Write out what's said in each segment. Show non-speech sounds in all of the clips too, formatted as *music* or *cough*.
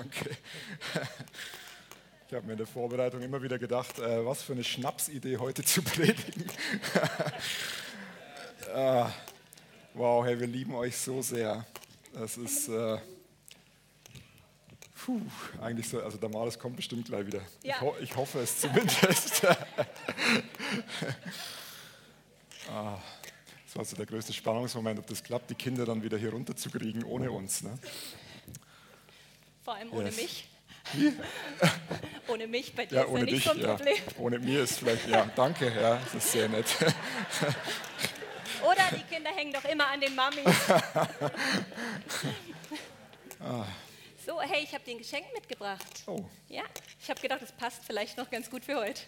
Danke. Ich habe mir in der Vorbereitung immer wieder gedacht, äh, was für eine Schnapsidee heute zu predigen. äh, *laughs* wow, hey, wir lieben euch so sehr. Das ist äh, puh, eigentlich so, also der Malus kommt bestimmt gleich wieder. Ja. Ich, ho ich hoffe es zumindest. *laughs* ah, das war so der größte Spannungsmoment, ob das klappt, die Kinder dann wieder hier runterzukriegen ohne uns. Ne? Vor allem ohne Yes. mich. *laughs* ohne mich, bei dir Ja, ist ja ohne nicht dich, so ein ja. Problem. Ohne mir ist vielleicht, ja, danke, ja, das ist sehr nett. *laughs* Oder die Kinder hängen doch immer an den Mamis. *laughs* Ah. So, hey, ich habe dir ein Geschenk mitgebracht. Oh, Ja, ich habe gedacht, das passt vielleicht noch ganz gut für heute.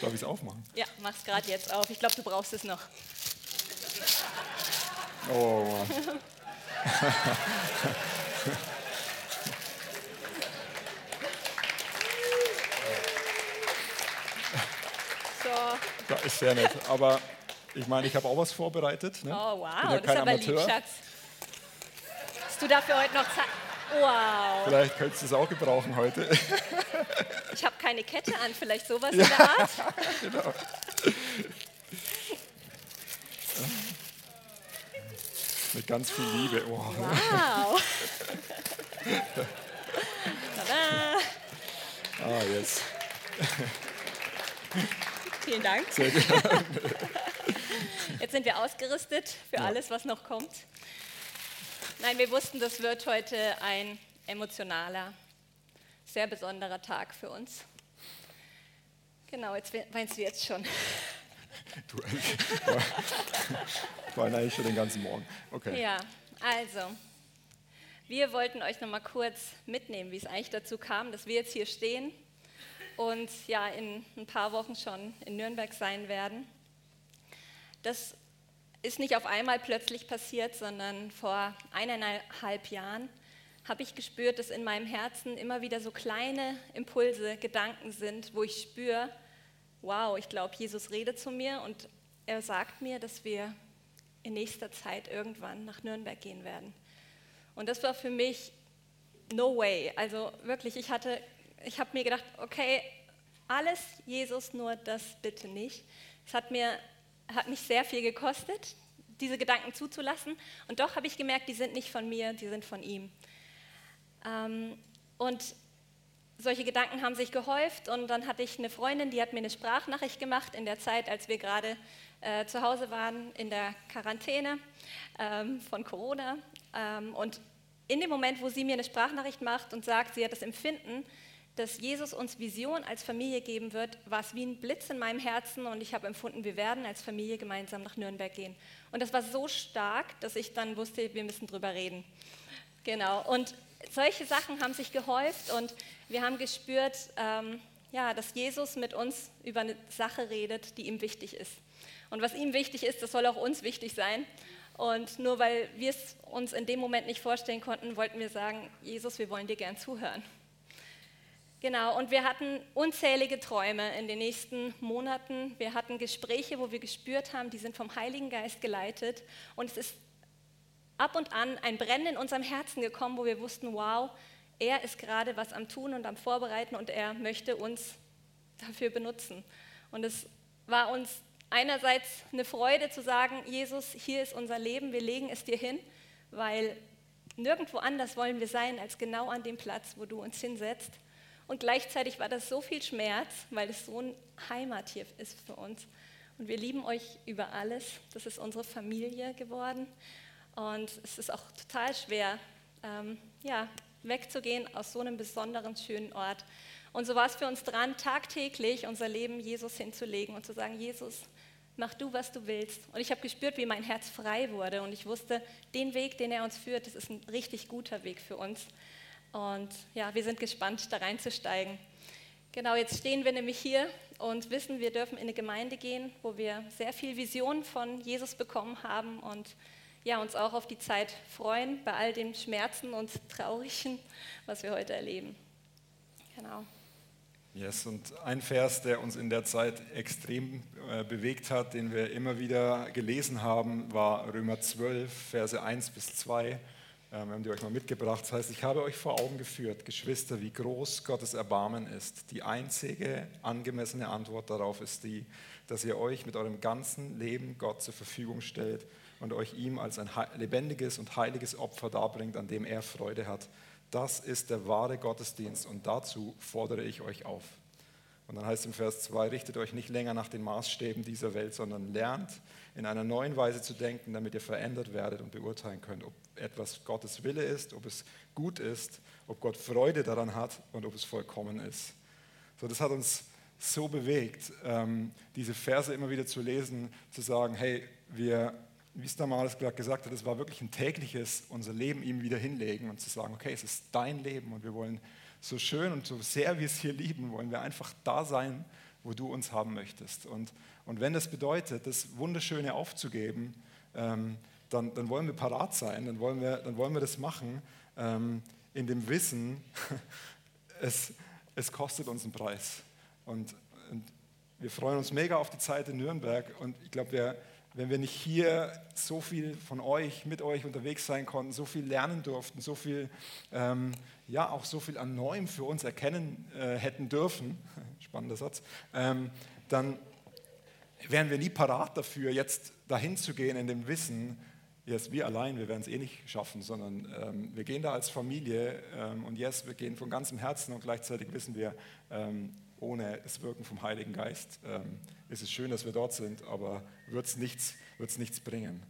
darf ich es aufmachen? Ja, mach's gerade jetzt auf. Ich glaube, du brauchst es noch. Oh, Mann. So. Ja, ist sehr nett. Aber ich meine, ich habe auch was vorbereitet. Ne? Oh, wow, ja das ist aber Amateur. lieb, Schatz. Hast du dafür heute noch Zeit? Wow, Vielleicht könntest du es auch gebrauchen heute. *laughs* ich habe keine Kette an, vielleicht sowas in der Art. *laughs* genau. Mit ganz viel Liebe. Oh, Wow. *laughs* Tada. ah, yes. Vielen Dank. Sehr gerne. *laughs* Jetzt sind wir ausgerüstet für alles, was noch kommt. Nein, wir wussten, das wird heute ein emotionaler, sehr besonderer Tag für uns. Genau, jetzt we- weinst du jetzt schon. *laughs* Du, ich war eigentlich schon den ganzen Morgen. Okay. Ja, also, wir wollten euch noch mal kurz mitnehmen, wie es eigentlich dazu kam, dass wir jetzt hier stehen und ja in ein paar Wochen schon in Nürnberg sein werden. Das ist nicht auf einmal plötzlich passiert, sondern vor eineinhalb Jahren habe ich gespürt, dass in meinem Herzen immer wieder so kleine Impulse, Gedanken sind, wo ich spüre, wow, ich glaube, Jesus redet zu mir und er sagt mir, dass wir in nächster Zeit irgendwann nach Nürnberg gehen werden. Und das war für mich no way. Also wirklich, ich hatte, ich habe mir gedacht, okay, alles Jesus, nur das bitte nicht. Es hat mir, hat mich sehr viel gekostet, diese Gedanken zuzulassen. Und doch habe ich gemerkt, die sind nicht von mir, die sind von ihm. Ähm, und solche Gedanken haben sich gehäuft und dann hatte ich eine Freundin, die hat mir eine Sprachnachricht gemacht in der Zeit, als wir gerade äh, zu Hause waren in der Quarantäne ähm, von Corona. Ähm, und in dem Moment, wo sie mir eine Sprachnachricht macht und sagt, sie hat das Empfinden, dass Jesus uns Vision als Familie geben wird, war es wie ein Blitz in meinem Herzen und ich habe empfunden, wir werden als Familie gemeinsam nach Nürnberg gehen. Und das war so stark, dass ich dann wusste, wir müssen drüber reden. Genau. Und solche Sachen haben sich gehäuft und wir haben gespürt, ähm, ja, dass Jesus mit uns über eine Sache redet, die ihm wichtig ist. Und was ihm wichtig ist, das soll auch uns wichtig sein. Und nur weil wir es uns in dem Moment nicht vorstellen konnten, wollten wir sagen, Jesus, wir wollen dir gern zuhören. Genau, und wir hatten unzählige Träume in den nächsten Monaten. Wir hatten Gespräche, wo wir gespürt haben, die sind vom Heiligen Geist geleitet. Und es ist ab und an ein Brennen in unserem Herzen gekommen, wo wir wussten, wow, er ist gerade was am Tun und am Vorbereiten und er möchte uns dafür benutzen. Und es war uns einerseits eine Freude zu sagen, Jesus, hier ist unser Leben, wir legen es dir hin, weil nirgendwo anders wollen wir sein als genau an dem Platz, wo du uns hinsetzt. Und gleichzeitig war das so viel Schmerz, weil es so ein Heimat hier ist für uns. Und wir lieben euch über alles. Das ist unsere Familie geworden. Und es ist auch total schwer, ähm, ja, wegzugehen aus so einem besonderen, schönen Ort. Und so war es für uns dran, tagtäglich unser Leben Jesus hinzulegen und zu sagen, Jesus, mach du, was du willst. Und ich habe gespürt, wie mein Herz frei wurde. Und ich wusste, den Weg, den er uns führt, das ist ein richtig guter Weg für uns. Und ja, wir sind gespannt, da reinzusteigen. Genau, jetzt stehen wir nämlich hier und wissen, wir dürfen in eine Gemeinde gehen, wo wir sehr viel Vision von Jesus bekommen haben und ja, uns auch auf die Zeit freuen, bei all den Schmerzen und Traurigen, was wir heute erleben. Genau. Yes, und ein Vers, der uns in der Zeit extrem äh, bewegt hat, den wir immer wieder gelesen haben, war Römer 12, Verse 1 bis 2. Ähm, wir haben die euch mal mitgebracht. Das heißt, ich habe euch vor Augen geführt, Geschwister, wie groß Gottes Erbarmen ist. Die einzige angemessene Antwort darauf ist die, dass ihr euch mit eurem ganzen Leben Gott zur Verfügung stellt und euch ihm als ein lebendiges und heiliges Opfer darbringt, an dem er Freude hat. Das ist der wahre Gottesdienst und dazu fordere ich euch auf. Und dann heißt im Vers 2, richtet euch nicht länger nach den Maßstäben dieser Welt, sondern lernt in einer neuen Weise zu denken, damit ihr verändert werdet und beurteilen könnt, ob etwas Gottes Wille ist, ob es gut ist, ob Gott Freude daran hat und ob es vollkommen ist. So, das hat uns so bewegt, ähm, diese Verse immer wieder zu lesen, zu sagen, hey, wir, wie es damals gesagt hat, es war wirklich ein tägliches, unser Leben ihm wieder hinlegen und zu sagen, okay, es ist dein Leben und wir wollen so schön und so sehr wir es hier lieben, wollen wir einfach da sein, wo du uns haben möchtest. Und, und wenn das bedeutet, das Wunderschöne aufzugeben, ähm, dann, dann, wollen wir parat sein, dann wollen wir, dann wollen wir das machen, ähm, in dem Wissen, *laughs* es, es kostet uns einen Preis. Und, und, wir freuen uns mega auf die Zeit in Nürnberg und ich glaube, wenn wir nicht hier so viel von euch, mit euch unterwegs sein konnten, so viel lernen durften, so viel, ähm, ja, auch so viel an Neuem für uns erkennen äh, hätten dürfen, *laughs* spannender Satz, ähm, dann wären wir nie parat dafür, jetzt dahin zu gehen in dem Wissen, yes, wir allein, wir werden es eh nicht schaffen, sondern ähm, wir gehen da als Familie ähm, und yes, wir gehen von ganzem Herzen und gleichzeitig wissen wir, ähm, ohne das Wirken vom Heiligen Geist ähm, ist es schön, dass wir dort sind, aber wird es nichts, wird's nichts bringen.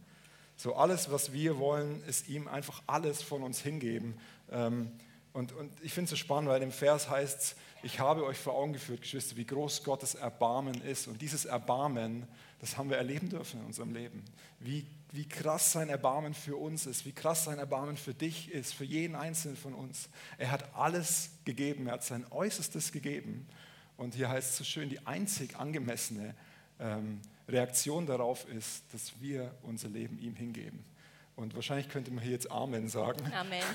So alles, was wir wollen, ist ihm einfach alles von uns hingeben. Ähm, und, und ich finde es so spannend, weil im Vers heißt es, ich habe euch vor Augen geführt, Geschwister, wie groß Gottes Erbarmen ist. Und dieses Erbarmen, das haben wir erleben dürfen in unserem Leben. Wie, wie krass sein Erbarmen für uns ist, wie krass sein Erbarmen für dich ist, für jeden Einzelnen von uns. Er hat alles gegeben, er hat sein Äußerstes gegeben. Und hier heißt es so schön, die einzig angemessene ähm, Reaktion darauf ist, dass wir unser Leben ihm hingeben. Und wahrscheinlich könnte man hier jetzt Amen sagen. Amen. *laughs*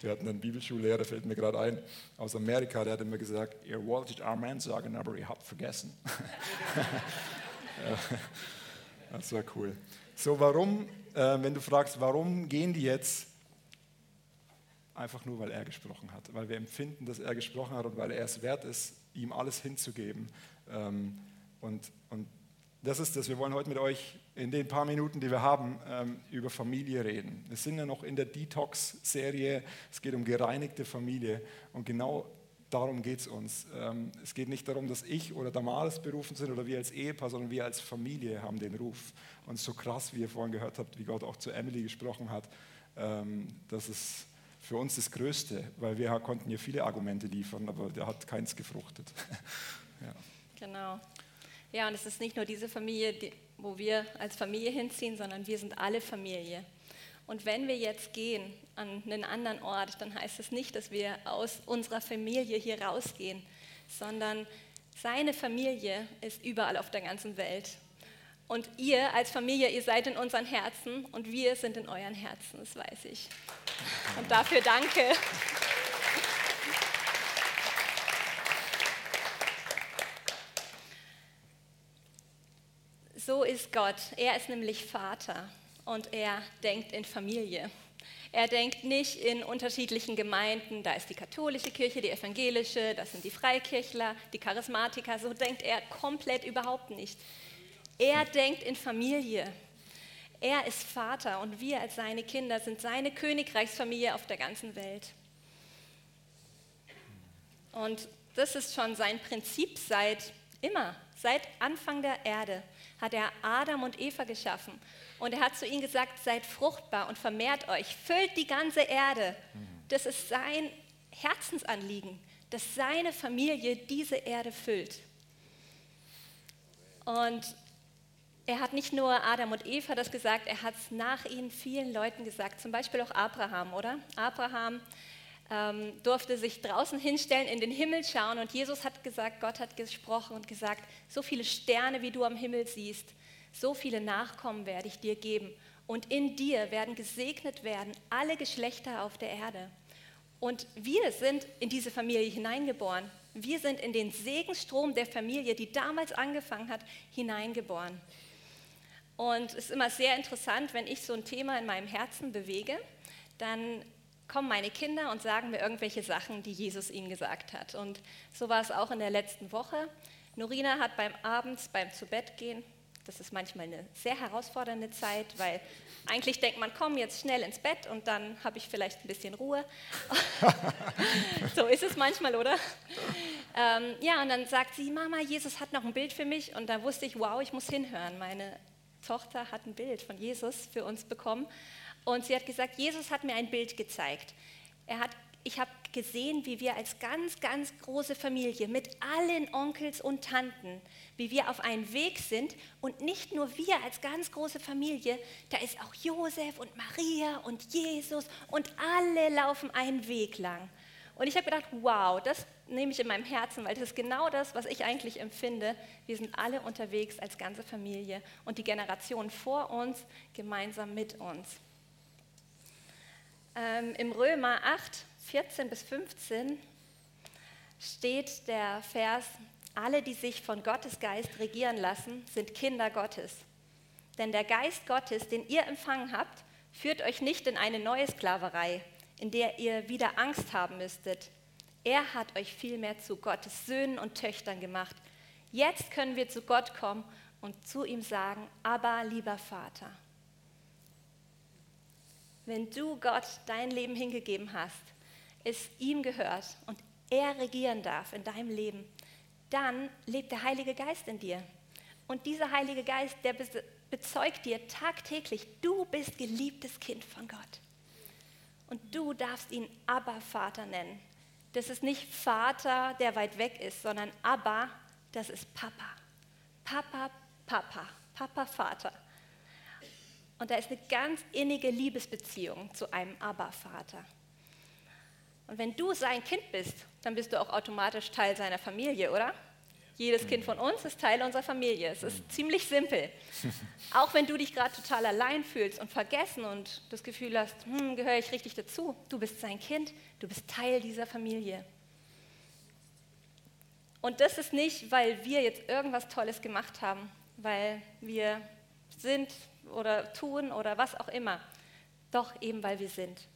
Wir hatten einen Bibelschullehrer, fällt mir gerade ein, aus Amerika, der hat immer gesagt, ihr wolltet Amen sagen, aber ihr habt vergessen. *laughs* *laughs* das war cool. So, warum, äh, wenn du fragst, warum gehen die jetzt Einfach nur, weil er gesprochen hat, weil wir empfinden, dass er gesprochen hat und weil er es wert ist, ihm alles hinzugeben. Ähm, und, und das ist das, wir wollen heute mit euch in den paar Minuten, die wir haben, ähm, über Familie reden. Wir sind ja noch in der Detox-Serie, es geht um gereinigte Familie und genau darum geht es uns. Ähm, es geht nicht darum, dass ich oder Damaris berufen sind oder wir als Ehepaar, sondern wir als Familie haben den Ruf. Und so krass, wie ihr vorhin gehört habt, wie Gott auch zu Emily gesprochen hat, dass es für uns das Größte, weil wir konnten hier viele Argumente liefern, aber der hat keins gefruchtet. *laughs* ja. Genau. Ja, und es ist nicht nur diese Familie, wo wir als Familie hinziehen, sondern wir sind alle Familie. Und wenn wir jetzt gehen an einen anderen Ort, dann heißt es nicht, dass wir aus unserer Familie hier rausgehen, sondern seine Familie ist überall auf der ganzen Welt. Und ihr als Familie, ihr seid in unseren Herzen und wir sind in euren Herzen, das weiß ich. Und dafür danke. So ist Gott. Er ist nämlich Vater und er denkt in Familie. Er denkt nicht in unterschiedlichen Gemeinden, da ist die katholische Kirche, die evangelische, das sind die Freikirchler, die Charismatiker, so denkt er komplett überhaupt nicht. Er denkt in Familie. Er ist Vater und wir als seine Kinder sind seine Königreichsfamilie auf der ganzen Welt. Und das ist schon sein Prinzip seit immer, seit Anfang der Erde hat er Adam und Eva geschaffen. Und er hat zu ihnen gesagt, seid fruchtbar und vermehrt euch, füllt die ganze Erde. Das ist sein Herzensanliegen, dass seine Familie diese Erde füllt. Und er hat nicht nur Adam und Eva das gesagt, er hat es nach ihnen vielen Leuten gesagt, zum Beispiel auch Abraham, oder? Abraham ähm, durfte sich draußen hinstellen, in den Himmel schauen und Jesus hat gesagt, Gott hat gesprochen und gesagt, so viele Sterne, wie du am Himmel siehst, so viele Nachkommen werde ich dir geben und in dir werden gesegnet werden alle Geschlechter auf der Erde. Und wir sind in diese Familie hineingeboren. Wir sind in den Segensstrom der Familie, die damals angefangen hat, hineingeboren. Und es ist immer sehr interessant, wenn ich so ein Thema in meinem Herzen bewege, dann kommen meine Kinder und sagen mir irgendwelche Sachen, die Jesus ihnen gesagt hat. Und so war es auch in der letzten Woche. Norina hat beim Abends, beim Zubettgehen, das ist manchmal eine sehr herausfordernde Zeit, weil eigentlich denkt man, komm jetzt schnell ins Bett und dann habe ich vielleicht ein bisschen Ruhe. *laughs* so ist es manchmal, oder? Ähm, ja, und dann sagt sie, Mama, Jesus hat noch ein Bild für mich. Und da wusste ich, wow, ich muss hinhören. Meine Tochter hat ein Bild von Jesus für uns bekommen. Und sie hat gesagt, Jesus hat mir ein Bild gezeigt. Er hat, ich habe gesehen, wie wir als ganz, ganz große Familie mit allen Onkels und Tanten, wie wir auf einem Weg sind und nicht nur wir als ganz große Familie, da ist auch Josef und Maria und Jesus und alle laufen einen Weg lang. Und ich habe gedacht, wow, das nehme ich in meinem Herzen, weil das ist genau das, was ich eigentlich empfinde. Wir sind alle unterwegs als ganze Familie und die Generation vor uns gemeinsam mit uns. Ähm, Im Römer 8, 14 bis 15 steht der Vers, alle, die sich von Gottes Geist regieren lassen, sind Kinder Gottes. Denn der Geist Gottes, den ihr empfangen habt, führt euch nicht in eine neue Sklaverei, in der ihr wieder Angst haben müsstet. Er hat euch vielmehr zu Gottes Söhnen und Töchtern gemacht. Jetzt können wir zu Gott kommen und zu ihm sagen, aber lieber Vater. Wenn du Gott dein Leben hingegeben hast, es ihm gehört und er regieren darf in deinem Leben, dann lebt der Heilige Geist in dir. Und dieser Heilige Geist, der bezeugt dir tagtäglich, du bist geliebtes Kind von Gott. Und du darfst ihn Abba Vater nennen. Das ist nicht Vater, der weit weg ist, sondern Abba, das ist Papa. Papa, Papa, Papa, Vater. Und da ist eine ganz innige Liebesbeziehung zu einem Abba-Vater. Und wenn du sein Kind bist, dann bist du auch automatisch Teil seiner Familie, oder? Jedes Kind von uns ist Teil unserer Familie. Es ist ziemlich simpel. *laughs* Auch wenn du dich gerade total allein fühlst und vergessen und das Gefühl hast, hm, gehöre ich richtig dazu, du bist sein Kind, du bist Teil dieser Familie. Und das ist nicht, weil wir jetzt irgendwas Tolles gemacht haben, weil wir sind oder tun oder was auch immer. Doch eben, weil wir sind.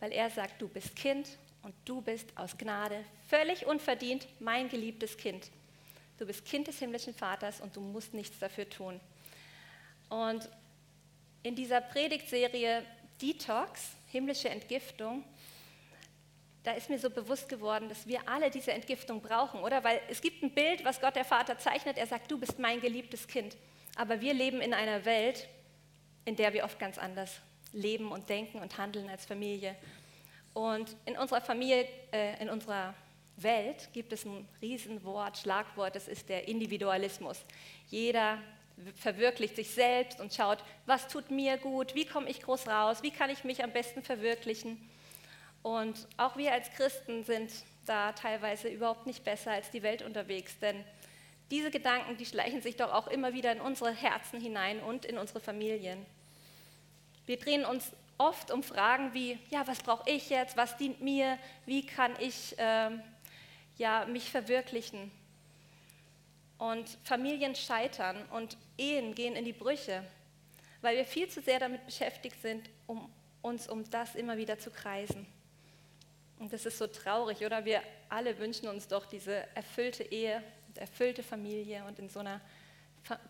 Weil er sagt, du bist Kind und du bist aus Gnade völlig unverdient mein geliebtes Kind. Du bist Kind des himmlischen Vaters und du musst nichts dafür tun. Und in dieser Predigtserie Detox, himmlische Entgiftung, da ist mir so bewusst geworden, dass wir alle diese Entgiftung brauchen, oder? Weil es gibt ein Bild, was Gott der Vater zeichnet. Er sagt, du bist mein geliebtes Kind. Aber wir leben in einer Welt, in der wir oft ganz anders leben und denken und handeln als Familie. Und in unserer Familie, äh, in unserer Welt gibt es ein Riesenwort, Schlagwort, das ist der Individualismus. Jeder verwirklicht sich selbst und schaut, was tut mir gut, wie komme ich groß raus, wie kann ich mich am besten verwirklichen. Und auch wir als Christen sind da teilweise überhaupt nicht besser als die Welt unterwegs, denn diese Gedanken, die schleichen sich doch auch immer wieder in unsere Herzen hinein und in unsere Familien. Wir drehen uns oft um Fragen wie, ja, was brauche ich jetzt, was dient mir, wie kann ich äh, ja, mich verwirklichen. Und Familien scheitern und Ehen gehen in die Brüche, weil wir viel zu sehr damit beschäftigt sind, um uns um das immer wieder zu kreisen. Und das ist so traurig, oder? Wir alle wünschen uns doch diese erfüllte Ehe, erfüllte Familie und in so einer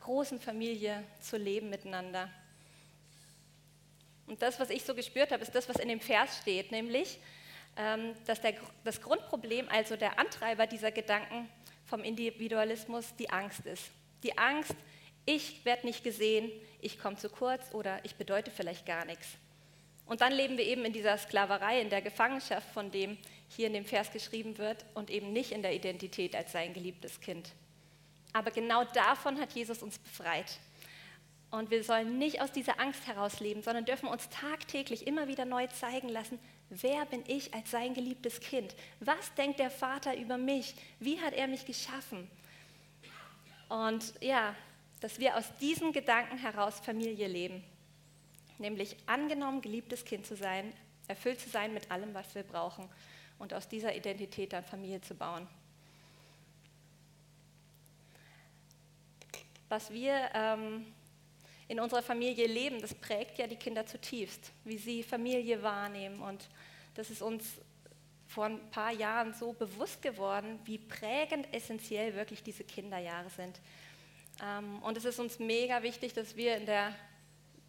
großen Familie zu leben miteinander. Und das, was ich so gespürt habe, ist das, was in dem Vers steht, nämlich, ähm, dass der, das Grundproblem, also der Antreiber dieser Gedanken vom Individualismus, die Angst ist. Die Angst, ich werde nicht gesehen, ich komme zu kurz oder ich bedeute vielleicht gar nichts. Und dann leben wir eben in dieser Sklaverei, in der Gefangenschaft, von dem hier in dem Vers geschrieben wird, und eben nicht in der Identität als sein geliebtes Kind. Aber genau davon hat Jesus uns befreit. Und wir sollen nicht aus dieser Angst heraus leben, sondern dürfen uns tagtäglich immer wieder neu zeigen lassen, wer bin ich als sein geliebtes Kind? Was denkt der Vater über mich? Wie hat er mich geschaffen? Und ja, dass wir aus diesen Gedanken heraus Familie leben, nämlich angenommen, geliebtes Kind zu sein, erfüllt zu sein mit allem, was wir brauchen und aus dieser Identität dann Familie zu bauen. Was wir ähm, in unserer Familie leben, das prägt ja die Kinder zutiefst, wie sie Familie wahrnehmen. Und das ist uns vor ein paar Jahren so bewusst geworden, wie prägend essentiell wirklich diese Kinderjahre sind. Ähm, und es ist uns mega wichtig, dass wir in der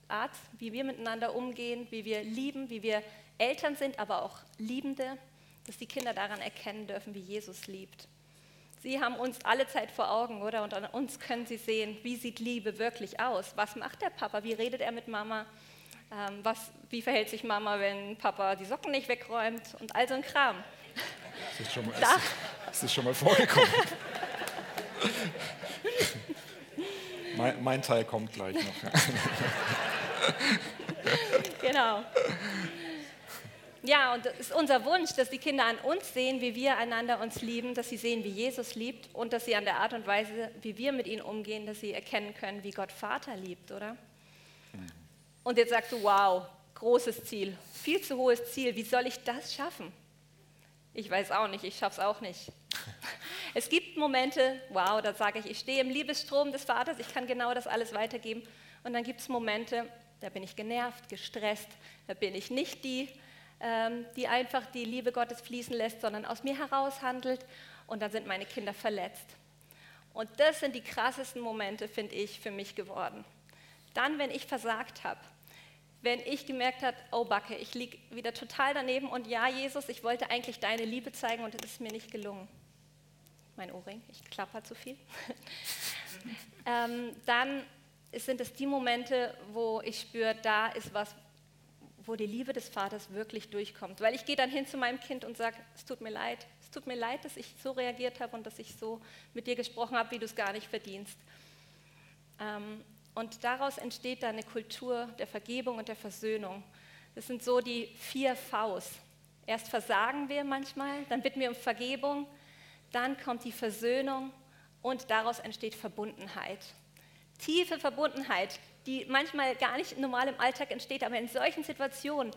Art, wie wir miteinander umgehen, wie wir lieben, wie wir Eltern sind, aber auch Liebende, dass die Kinder daran erkennen dürfen, wie Jesus liebt. Sie haben uns alle Zeit vor Augen, oder? Und an uns können sie sehen, wie sieht Liebe wirklich aus? Was macht der Papa? Wie redet er mit Mama? Ähm, was, wie verhält sich Mama, wenn Papa die Socken nicht wegräumt? Und all so ein Kram. Ist das schon mal, ist, ist das schon mal vorgekommen? mein, mein Teil kommt gleich noch. genau. Ja, und es ist unser Wunsch, dass die Kinder an uns sehen, wie wir einander uns lieben, dass sie sehen, wie Jesus liebt und dass sie an der Art und Weise, wie wir mit ihnen umgehen, dass sie erkennen können, wie Gott Vater liebt, oder? Und jetzt sagst du, wow, großes Ziel, viel zu hohes Ziel, wie soll ich das schaffen? Ich weiß auch nicht, ich schaffe es auch nicht. *laughs* Es gibt Momente, wow, da sage ich, ich stehe im Liebesstrom des Vaters, ich kann genau das alles weitergeben. Und dann gibt es Momente, da bin ich genervt, gestresst, da bin ich nicht die, die einfach die Liebe Gottes fließen lässt, sondern aus mir heraus handelt und dann sind meine Kinder verletzt. Und das sind die krassesten Momente, finde ich, für mich geworden. Dann, wenn ich versagt habe, wenn ich gemerkt habe, oh Backe, ich liege wieder total daneben und ja, Jesus, ich wollte eigentlich deine Liebe zeigen und es ist mir nicht gelungen. Mein Ohrring, ich klapper zu viel. *laughs* ähm, dann sind es die Momente, wo ich spüre, da ist was, wo die Liebe des Vaters wirklich durchkommt. Weil ich gehe dann hin zu meinem Kind und sage, es tut mir leid, es tut mir leid, dass ich so reagiert habe und dass ich so mit dir gesprochen habe, wie du es gar nicht verdienst. Ähm, und daraus entsteht dann eine Kultur der Vergebung und der Versöhnung. Das sind so die vier Vs. Erst versagen wir manchmal, dann bitten wir um Vergebung, dann kommt die Versöhnung und daraus entsteht Verbundenheit. Tiefe Verbundenheit, die manchmal gar nicht normal im Alltag entsteht, aber in solchen Situationen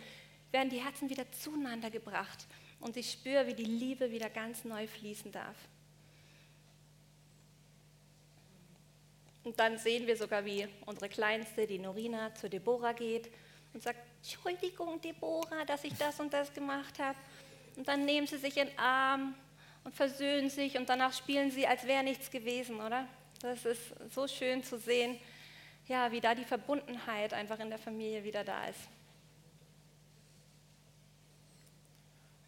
werden die Herzen wieder zueinander gebracht und ich spüre, wie die Liebe wieder ganz neu fließen darf. Und dann sehen wir sogar, wie unsere Kleinste, die Norina, zu Deborah geht und sagt, Entschuldigung, Deborah, dass ich das und das gemacht habe. Und dann nehmen sie sich in den Arm und versöhnen sich und danach spielen sie, als wäre nichts gewesen, oder? Das ist so schön zu sehen, ja, wie da die Verbundenheit einfach in der Familie wieder da ist.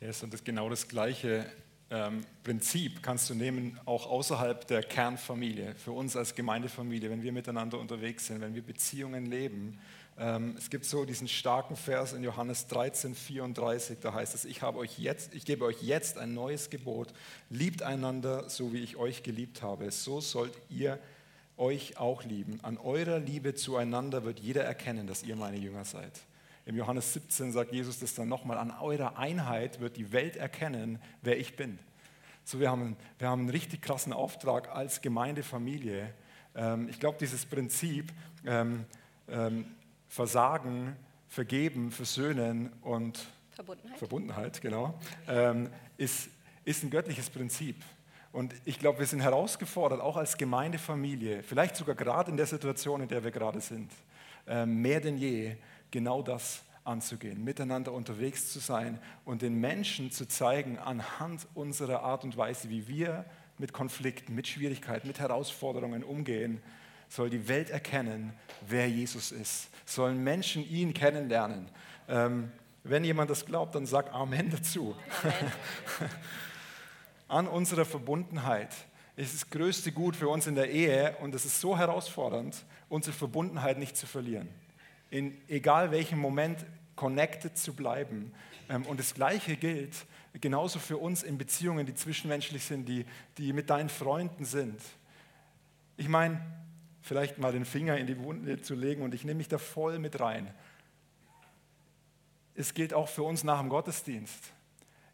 Ja, ist und das genau das gleiche ähm, Prinzip kannst du nehmen, auch außerhalb der Kernfamilie, für uns als Gemeindefamilie, wenn wir miteinander unterwegs sind, wenn wir Beziehungen leben. Ähm, es gibt so diesen starken Vers in Johannes 13, 34, da heißt es, ich, habe euch jetzt, ich gebe euch jetzt ein neues Gebot, liebt einander, so wie ich euch geliebt habe, so sollt ihr euch auch lieben. An eurer Liebe zueinander wird jeder erkennen, dass ihr meine Jünger seid. Im Johannes 17 sagt Jesus das dann nochmal, an eurer Einheit wird die Welt erkennen, wer ich bin. So, wir haben, wir haben einen richtig krassen Auftrag als Gemeindefamilie. Ähm, ich glaube, dieses Prinzip ähm, ähm, Versagen, Vergeben, Versöhnen und Verbundenheit, Verbundenheit genau, ist, ist ein göttliches Prinzip. Und ich glaube, wir sind herausgefordert, auch als Gemeindefamilie, vielleicht sogar gerade in der Situation, in der wir gerade sind, ähm, mehr denn je genau das anzugehen, miteinander unterwegs zu sein und den Menschen zu zeigen, anhand unserer Art und Weise, wie wir mit Konflikten, mit Schwierigkeiten, mit Herausforderungen umgehen, soll die Welt erkennen, wer Jesus ist. Sollen Menschen ihn kennenlernen. Ähm, wenn jemand das glaubt, dann sag Amen dazu. Amen. *laughs* an unserer Verbundenheit. Es ist das größte Gut für uns in der Ehe und es ist so herausfordernd, unsere Verbundenheit nicht zu verlieren. In egal welchem Moment connected zu bleiben. Ähm, und das Gleiche gilt genauso für uns in Beziehungen, die zwischenmenschlich sind, die, die mit deinen Freunden sind. Ich meine, vielleicht mal den Finger in die Wunde zu legen und ich nehme mich da voll mit rein. Es gilt auch für uns nach dem Gottesdienst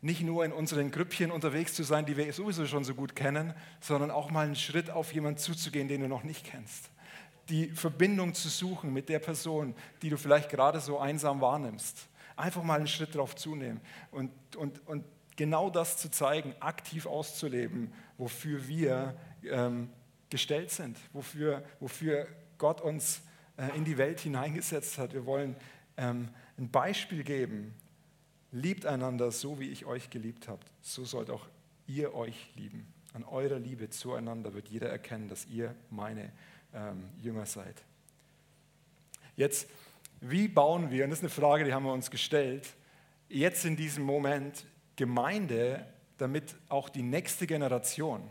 nicht nur in unseren Grüppchen unterwegs zu sein, die wir sowieso schon so gut kennen, sondern auch mal einen Schritt auf jemanden zuzugehen, den du noch nicht kennst. Die Verbindung zu suchen mit der Person, die du vielleicht gerade so einsam wahrnimmst. Einfach mal einen Schritt darauf zunehmen und, und, und genau das zu zeigen, aktiv auszuleben, wofür wir ähm, gestellt sind, wofür, wofür Gott uns äh, in die Welt hineingesetzt hat. Wir wollen ähm, ein Beispiel geben. Liebt einander so, wie ich euch geliebt habe. So sollt auch ihr euch lieben. An eurer Liebe zueinander wird jeder erkennen, dass ihr meine ähm, Jünger seid. Jetzt, wie bauen wir, und das ist eine Frage, die haben wir uns gestellt, jetzt in diesem Moment Gemeinde, damit auch die nächste Generation,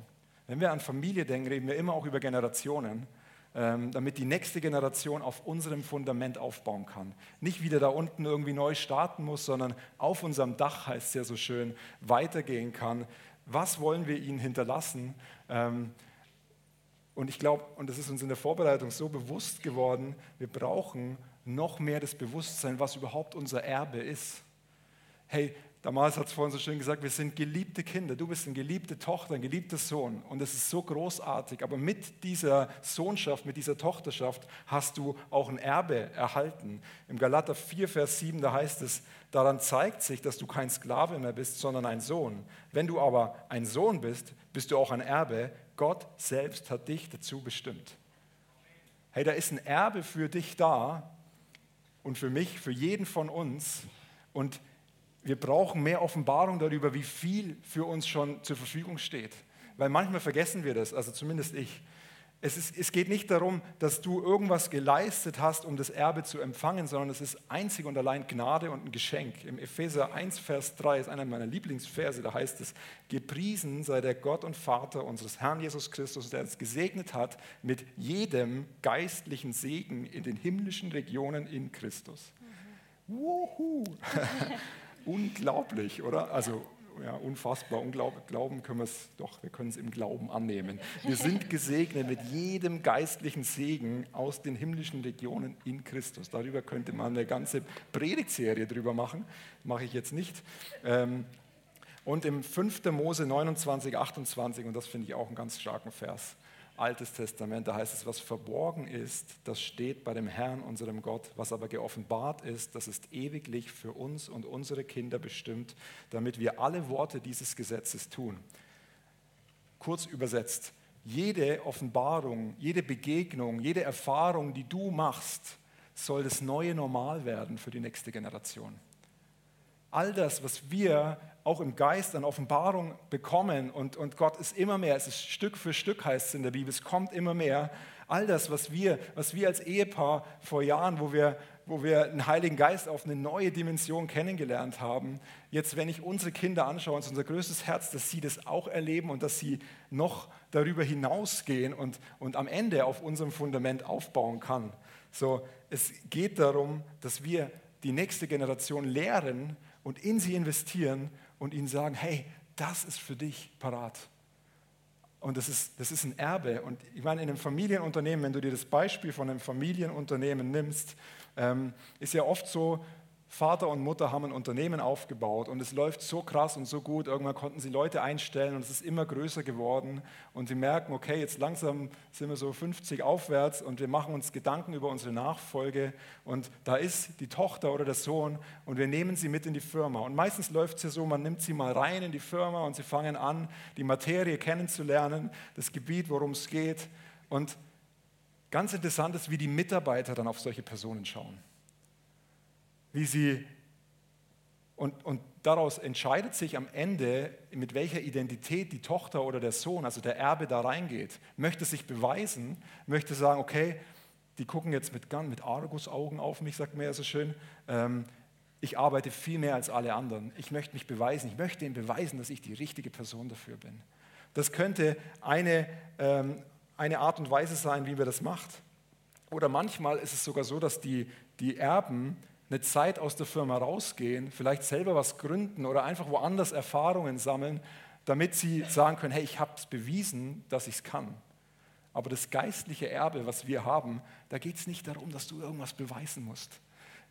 wenn wir an Familie denken, reden wir immer auch über Generationen, damit die nächste Generation auf unserem Fundament aufbauen kann. Nicht wieder da unten irgendwie neu starten muss, sondern auf unserem Dach, heißt es ja so schön, weitergehen kann. Was wollen wir ihnen hinterlassen? Ähm, und ich glaube, und das ist uns in der Vorbereitung so bewusst geworden, wir brauchen noch mehr das Bewusstsein, was überhaupt unser Erbe ist. Hey, Damals hat es vorhin so schön gesagt, wir sind geliebte Kinder. Du bist eine geliebte Tochter, ein geliebter Sohn. Und das ist so großartig. Aber mit dieser Sohnschaft, mit dieser Tochterschaft hast du auch ein Erbe erhalten. Im Galater 4, Vers 7, da heißt es, daran zeigt sich, dass du kein Sklave mehr bist, sondern ein Sohn. Wenn du aber ein Sohn bist, bist du auch ein Erbe. Gott selbst hat dich dazu bestimmt. Hey, da ist ein Erbe für dich da und für mich, für jeden von uns. Und wir brauchen mehr Offenbarung darüber, wie viel für uns schon zur Verfügung steht. Weil manchmal vergessen wir das, also zumindest ich. Es, ist, es, geht nicht darum, dass du irgendwas geleistet hast, um das Erbe zu empfangen, sondern es ist einzig und allein Gnade und ein Geschenk. Im Epheser 1, Vers 3 ist einer meiner Lieblingsverse, da heißt es, gepriesen sei der Gott und Vater unseres Herrn Jesus Christus, der uns gesegnet hat mit jedem geistlichen Segen in den himmlischen Regionen in Christus. Mhm. Wuhu! *laughs* unglaublich, oder? Also ja, unfassbar, unglaublich. Glauben können wir es doch, wir können es im Glauben annehmen. Wir sind gesegnet mit jedem geistlichen Segen aus den himmlischen Regionen in Christus. Darüber könnte man eine ganze Predigtserie drüber machen, mache ich jetzt nicht. Ähm, und im 5. Mose 29, 28, und das finde ich auch einen ganz starken Vers, Altes Testament, da heißt es, was verborgen ist, das steht bei dem Herrn, unserem Gott. Was aber geoffenbart ist, das ist ewiglich für uns und unsere Kinder bestimmt, damit wir alle Worte dieses Gesetzes tun. Kurz übersetzt, jede Offenbarung, jede Begegnung, jede Erfahrung, die du machst, soll das neue Normal werden für die nächste Generation. All das, was wir auch im Geist an Offenbarung bekommen und, und Gott ist immer mehr, es ist Stück für Stück heißt es in der Bibel, es kommt immer mehr. All das, was wir, was wir als Ehepaar vor Jahren, wo wir, wo wir den Heiligen Geist auf eine neue Dimension kennengelernt haben, jetzt, wenn ich unsere Kinder anschaue, ist unser größtes Herz, dass sie das auch erleben und dass sie noch darüber hinausgehen und, und am Ende auf unserem Fundament aufbauen kann. So, es geht darum, dass wir die nächste Generation lehren und in sie investieren und ihnen sagen, hey, das ist für dich parat. Und das ist, das ist ein Erbe. Und ich meine, in einem Familienunternehmen, wenn du dir das Beispiel von einem Familienunternehmen nimmst, ähm, ist ja oft so, Vater und Mutter haben ein Unternehmen aufgebaut und es läuft so krass und so gut. Irgendwann konnten sie Leute einstellen und es ist immer größer geworden. Und sie merken, okay, jetzt langsam sind wir so 50 aufwärts und wir machen uns Gedanken über unsere Nachfolge. Und da ist die Tochter oder der Sohn und wir nehmen sie mit in die Firma. Und meistens läuft es ja so, man nimmt sie mal rein in die Firma und sie fangen an, die Materie kennenzulernen, das Gebiet, worum es geht. Und ganz interessant ist, wie die Mitarbeiter dann auf solche Personen schauen wie sie, und, und daraus entscheidet sich am Ende, mit welcher Identität die Tochter oder der Sohn, also der Erbe, da reingeht. Möchte sich beweisen, möchte sagen, okay, die gucken jetzt mit, mit Argusaugen auf mich, sagt man ja so schön. Ähm, ich arbeite viel mehr als alle anderen. Ich möchte mich beweisen. Ich möchte ihnen beweisen, dass ich die richtige Person dafür bin. Das könnte eine, ähm, eine Art und Weise sein, wie wir das macht. Oder manchmal ist es sogar so, dass die, die Erben eine Zeit aus der Firma rausgehen, vielleicht selber was gründen oder einfach woanders Erfahrungen sammeln, damit sie sagen können, hey, ich habe es bewiesen, dass ich es kann. Aber das geistliche Erbe, was wir haben, da geht es nicht darum, dass du irgendwas beweisen musst.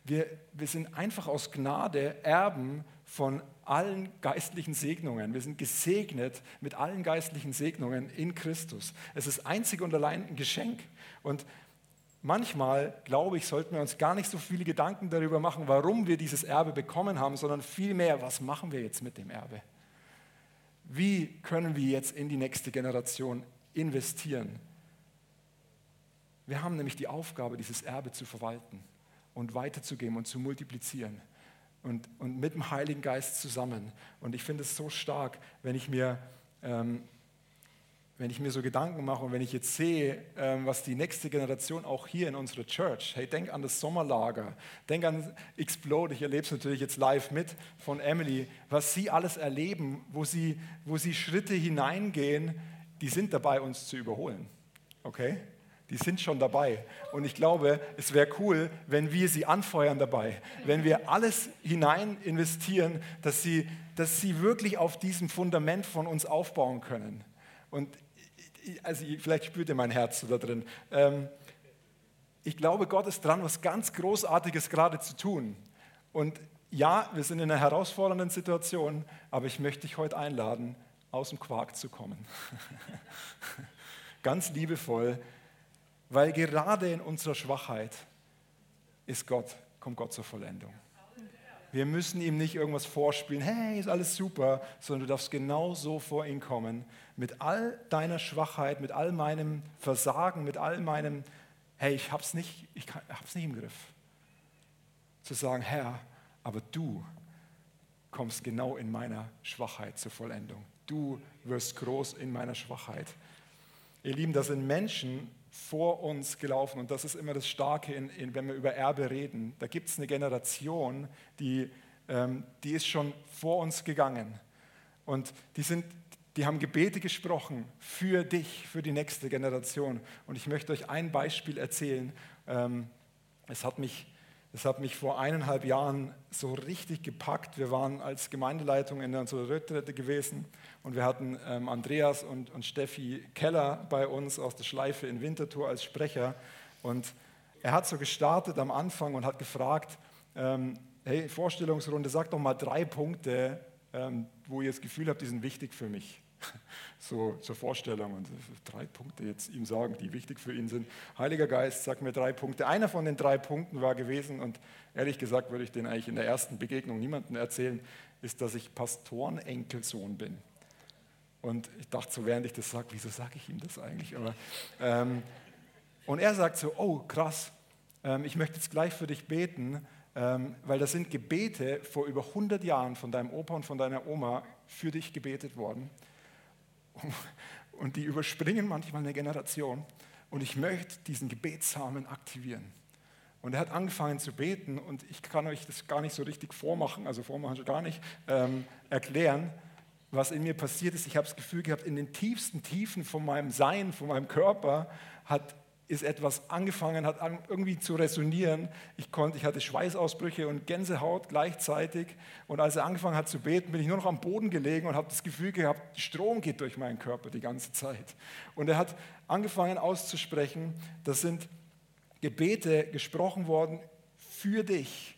Wir, wir sind einfach aus Gnade Erben von allen geistlichen Segnungen. Wir sind gesegnet mit allen geistlichen Segnungen in Christus. Es ist einzig und allein ein Geschenk. Und Manchmal, glaube ich, sollten wir uns gar nicht so viele Gedanken darüber machen, warum wir dieses Erbe bekommen haben, sondern vielmehr, was machen wir jetzt mit dem Erbe? Wie können wir jetzt in die nächste Generation investieren? Wir haben nämlich die Aufgabe, dieses Erbe zu verwalten und weiterzugeben und zu multiplizieren. Und, und mit dem Heiligen Geist zusammen. Und ich finde es so stark, wenn ich mir ähm, wenn ich mir so Gedanken mache und wenn ich jetzt sehe, ähm, was die nächste Generation auch hier in unserer Church, hey, denk an das Sommerlager, denk an Explode, ich erlebe es natürlich jetzt live mit von Emily, was sie alles erleben, wo sie, wo sie Schritte hineingehen, die sind dabei, uns zu überholen. Okay? Die sind schon dabei. Und ich glaube, es wäre cool, wenn wir sie anfeuern dabei, wenn wir alles hinein investieren, dass sie, dass sie wirklich auf diesem Fundament von uns aufbauen können. Und also vielleicht spürt ihr mein Herz da drin. Ähm, ich glaube, Gott ist dran, was ganz Großartiges gerade zu tun. Und ja, wir sind in einer herausfordernden Situation, aber ich möchte dich heute einladen, aus dem Quark zu kommen. *laughs* ganz liebevoll, weil gerade in unserer Schwachheit ist Gott, kommt Gott zur Vollendung. Wir müssen ihm nicht irgendwas vorspielen, hey, ist alles super, sondern du darfst genau so vor ihn kommen, mit all deiner Schwachheit, mit all meinem Versagen, mit all meinem, hey, ich hab's nicht, ich hab's nicht im Griff. Zu sagen, Herr, aber du kommst genau in meiner Schwachheit zur Vollendung. Du wirst groß in meiner Schwachheit. Ihr Lieben, das sind Menschen, vor uns gelaufen. Und das ist immer das Starke, in, in, wenn wir über Erbe reden. Da gibt es eine Generation, die, ähm, die ist schon vor uns gegangen. Und die, sind, die haben Gebete gesprochen für dich, für die nächste Generation. Und ich möchte euch ein Beispiel erzählen. Ähm, es hat mich das hat mich vor eineinhalb Jahren so richtig gepackt. Wir waren als Gemeindeleitung in unserer Rötrette gewesen und wir hatten ähm, Andreas und, und Steffi Keller bei uns aus der Schleife in Winterthur als Sprecher. Und er hat so gestartet am Anfang und hat gefragt, ähm, hey, Vorstellungsrunde, sag doch mal drei Punkte, ähm, wo ihr das Gefühl habt, die sind wichtig für mich. *laughs* so zur Vorstellung und drei Punkte jetzt ihm sagen, die wichtig für ihn sind. Heiliger Geist, sag mir drei Punkte. Einer von den drei Punkten war gewesen und ehrlich gesagt würde ich den eigentlich in der ersten Begegnung niemandem erzählen, ist, dass ich Pastorenenkelsohn bin. Und ich dachte so, während ich das sage, wieso sage ich ihm das eigentlich? Aber, ähm, und er sagt so, oh krass, ähm, ich möchte jetzt gleich für dich beten, weil das sind Gebete vor über 100 Jahren von deinem Opa und von deiner Oma für dich gebetet worden. Und die überspringen manchmal eine Generation. Und ich möchte diesen Gebetssamen aktivieren. Und er hat angefangen zu beten und ich kann euch das gar nicht so richtig vormachen, also vormachen schon gar nicht, ähm, erklären, was in mir passiert ist. Ich habe das Gefühl gehabt, in den tiefsten Tiefen von meinem Sein, von meinem Körper hat ist etwas angefangen, hat irgendwie zu resonieren. Ich, konnte, ich hatte Schweißausbrüche und Gänsehaut gleichzeitig. Und als er angefangen hat zu beten, bin ich nur noch am Boden gelegen und habe das Gefühl gehabt, Strom geht durch meinen Körper die ganze Zeit. Und er hat angefangen auszusprechen, das sind Gebete gesprochen worden für dich,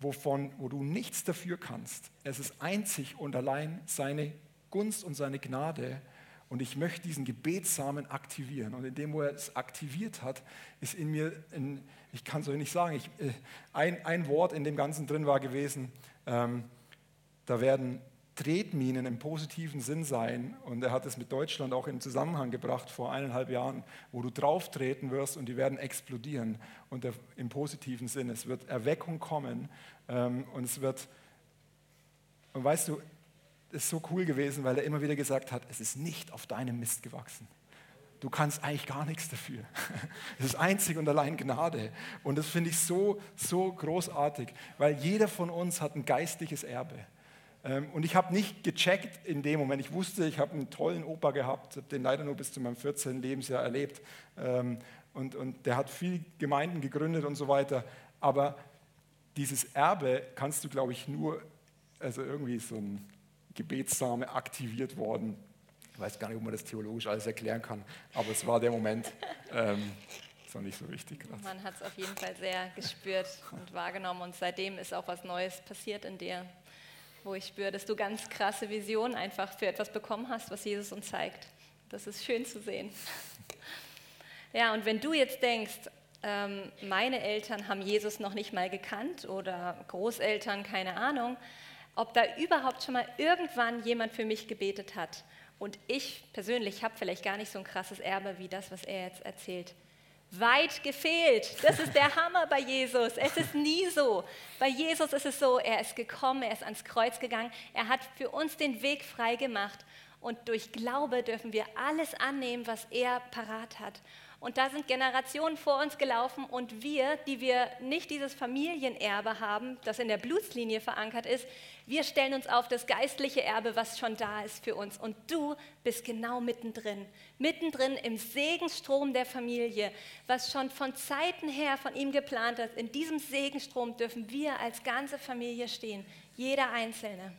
wovon, wo du nichts dafür kannst. Es ist einzig und allein seine Gunst und seine Gnade, und ich möchte diesen Gebetssamen aktivieren. Und in dem, wo er es aktiviert hat, ist in mir, ein, ich kann es euch nicht sagen, ich, äh, ein, ein Wort in dem Ganzen drin war gewesen, ähm, da werden Tretminen im positiven Sinn sein. Und er hat es mit Deutschland auch in Zusammenhang gebracht vor eineinhalb Jahren, wo du drauf treten wirst und die werden explodieren. Und der, im positiven Sinn, es wird Erweckung kommen ähm, und es wird, und weißt du, ist so cool gewesen, weil er immer wieder gesagt hat, es ist nicht auf deinem Mist gewachsen. Du kannst eigentlich gar nichts dafür. *laughs* Es ist einzig und allein Gnade. Und das finde ich so, so großartig, weil jeder von uns hat ein geistliches Erbe. Ähm, und ich habe nicht gecheckt in dem Moment. Ich wusste, ich habe einen tollen Opa gehabt, habe den leider nur bis zu meinem 14. Lebensjahr erlebt. Ähm, und, und der hat viele Gemeinden gegründet und so weiter. Aber dieses Erbe kannst du, glaube ich, nur, also irgendwie so ein Gebetssame aktiviert worden. Ich weiß gar nicht, ob man das theologisch alles erklären kann, aber es war der Moment. *laughs* Ähm, ist noch nicht so wichtig. Grad. Man hat es auf jeden Fall sehr gespürt und wahrgenommen und seitdem ist auch was Neues passiert in dir, wo ich spüre, dass du ganz krasse Visionen einfach für etwas bekommen hast, was Jesus uns zeigt. Das ist schön zu sehen. *laughs* Ja, und wenn du jetzt denkst, ähm, meine Eltern haben Jesus noch nicht mal gekannt oder Großeltern, keine Ahnung, ob da überhaupt schon mal irgendwann jemand für mich gebetet hat. Und ich persönlich habe vielleicht gar nicht so ein krasses Erbe wie das, was er jetzt erzählt. weit gefehlt. Das ist der Hammer bei Jesus. Es ist nie so. Bei Jesus ist es so, er ist gekommen, er ist ans Kreuz gegangen, er hat für uns den Weg frei gemacht und durch Glaube dürfen wir alles annehmen, was er parat hat. Und da sind Generationen vor uns gelaufen und wir, die wir nicht dieses Familienerbe haben, das in der Blutslinie verankert ist, wir stellen uns auf das geistliche Erbe, was schon da ist für uns. Und du bist genau mittendrin, mittendrin im Segenstrom der Familie, was schon von Zeiten her von ihm geplant ist. In diesem Segenstrom dürfen wir als ganze Familie stehen, jeder Einzelne.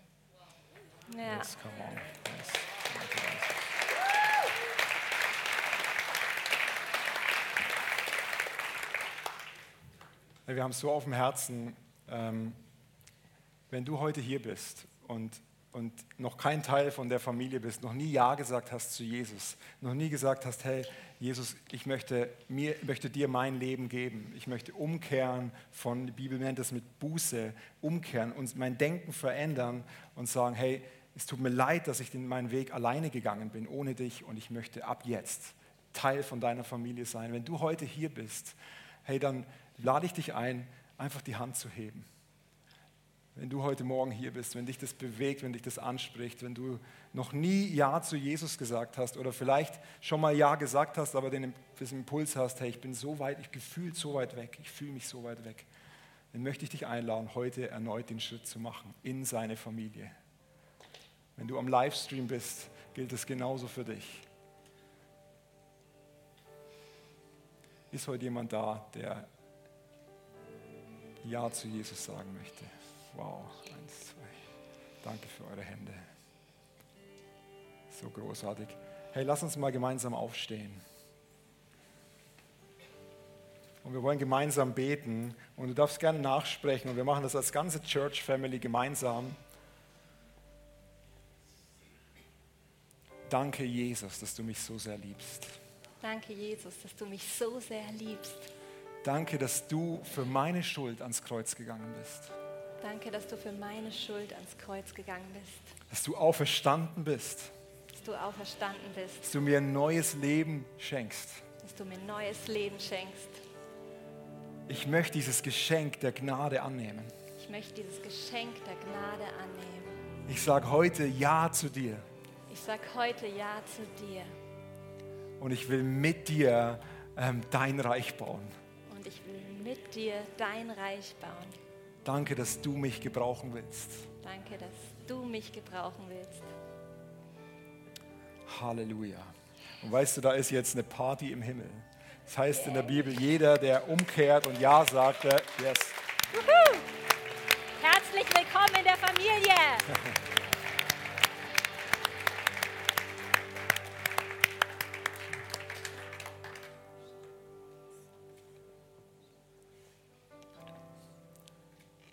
Ja. Yes, come on. Yes. Wir haben es so auf dem Herzen, ähm, wenn du heute hier bist und, und noch kein Teil von der Familie bist, noch nie Ja gesagt hast zu Jesus, noch nie gesagt hast, hey Jesus, ich möchte, mir, möchte dir mein Leben geben, ich möchte umkehren von, die Bibel nennt es mit Buße, umkehren und mein Denken verändern und sagen, hey, es tut mir leid, dass ich den, meinen Weg alleine gegangen bin, ohne dich und ich möchte ab jetzt Teil von deiner Familie sein. Wenn du heute hier bist, hey, dann lade ich dich ein, einfach die Hand zu heben. Wenn du heute Morgen hier bist, wenn dich das bewegt, wenn dich das anspricht, wenn du noch nie Ja zu Jesus gesagt hast oder vielleicht schon mal Ja gesagt hast, aber den Impuls hast, hey, ich bin so weit, ich gefühlt so weit weg, ich fühle mich so weit weg, dann möchte ich dich einladen, heute erneut den Schritt zu machen in seine Familie. Wenn du am Livestream bist, gilt es genauso für dich. Ist heute jemand da, der ja zu Jesus sagen möchte. Wow, eins, zwei. Danke für eure Hände. So großartig. Hey, lass uns mal gemeinsam aufstehen. Und wir wollen gemeinsam beten. Und du darfst gerne nachsprechen. Und wir machen das als ganze Church Family gemeinsam. Danke, Jesus, dass du mich so sehr liebst. Danke, Jesus, dass du mich so sehr liebst. Danke, dass du für meine Schuld ans Kreuz gegangen bist. Danke, dass du für meine Schuld ans Kreuz gegangen bist. Dass du auferstanden bist. Dass du auferstanden bist. Dass du mir ein neues Leben schenkst. Dass du mir ein neues Leben schenkst. Ich möchte dieses Geschenk der Gnade annehmen. Ich möchte dieses Geschenk der Gnade annehmen. Ich sage heute Ja zu dir. Ich sage heute Ja zu dir. Und ich will mit dir ähm, dein Reich bauen mit dir dein Reich bauen. Danke, dass du mich gebrauchen willst. Danke, dass du mich gebrauchen willst. Halleluja. Und weißt du, da ist jetzt eine Party im Himmel. Das heißt in der Bibel, jeder, der umkehrt und Ja sagte, yes. Juhu. Herzlich willkommen in der Familie. *laughs*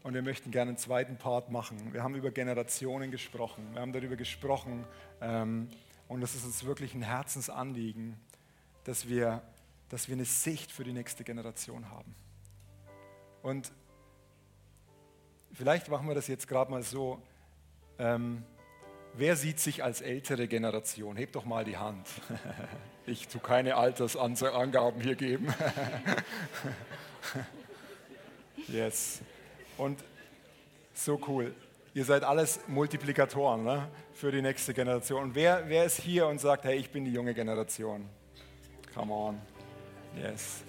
Und wir möchten gerne einen zweiten Part machen. Wir haben über Generationen gesprochen. Wir haben darüber gesprochen. Ähm, und es ist uns wirklich ein Herzensanliegen, dass wir, dass wir eine Sicht für die nächste Generation haben. Und vielleicht machen wir das jetzt gerade mal so. Ähm, wer sieht sich als ältere Generation? Hebt doch mal die Hand. *laughs* Ich tue keine Altersangaben hier geben. *laughs* Yes. Und so cool. Ihr seid alles Multiplikatoren ne? für die nächste Generation. Und wer, wer ist hier und sagt, hey, ich bin die junge Generation? Come on. Yes.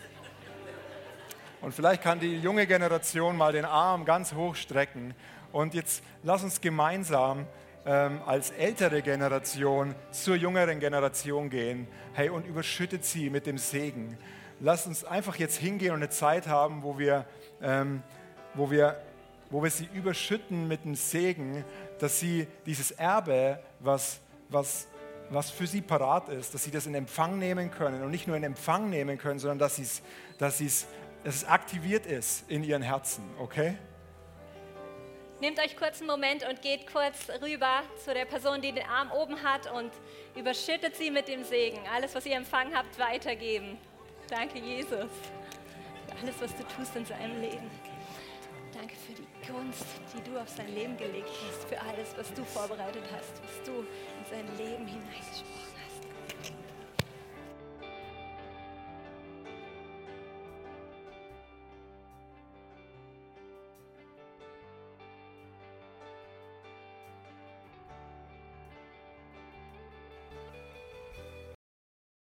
Und vielleicht kann die junge Generation mal den Arm ganz hoch strecken. Und jetzt lass uns gemeinsam ähm, als ältere Generation zur jüngeren Generation gehen. Hey, und überschüttet sie mit dem Segen. Lass uns einfach jetzt hingehen und eine Zeit haben, wo wir ähm, wo wir, wo wir sie überschütten mit dem Segen, dass sie dieses Erbe, was, was, was für sie parat ist, dass sie das in Empfang nehmen können und nicht nur in Empfang nehmen können, sondern dass, sie's, dass, sie's, dass es aktiviert ist in ihren Herzen, okay? Nehmt euch kurz einen Moment und geht kurz rüber zu der Person, die den Arm oben hat und überschüttet sie mit dem Segen. Alles, was ihr empfangen habt, weitergeben. Danke, Jesus. Alles, was du tust in seinem Leben. Danke für die Gunst, die du auf sein Leben gelegt hast, für alles, was du vorbereitet hast, was du in sein Leben hineingesprochen hast.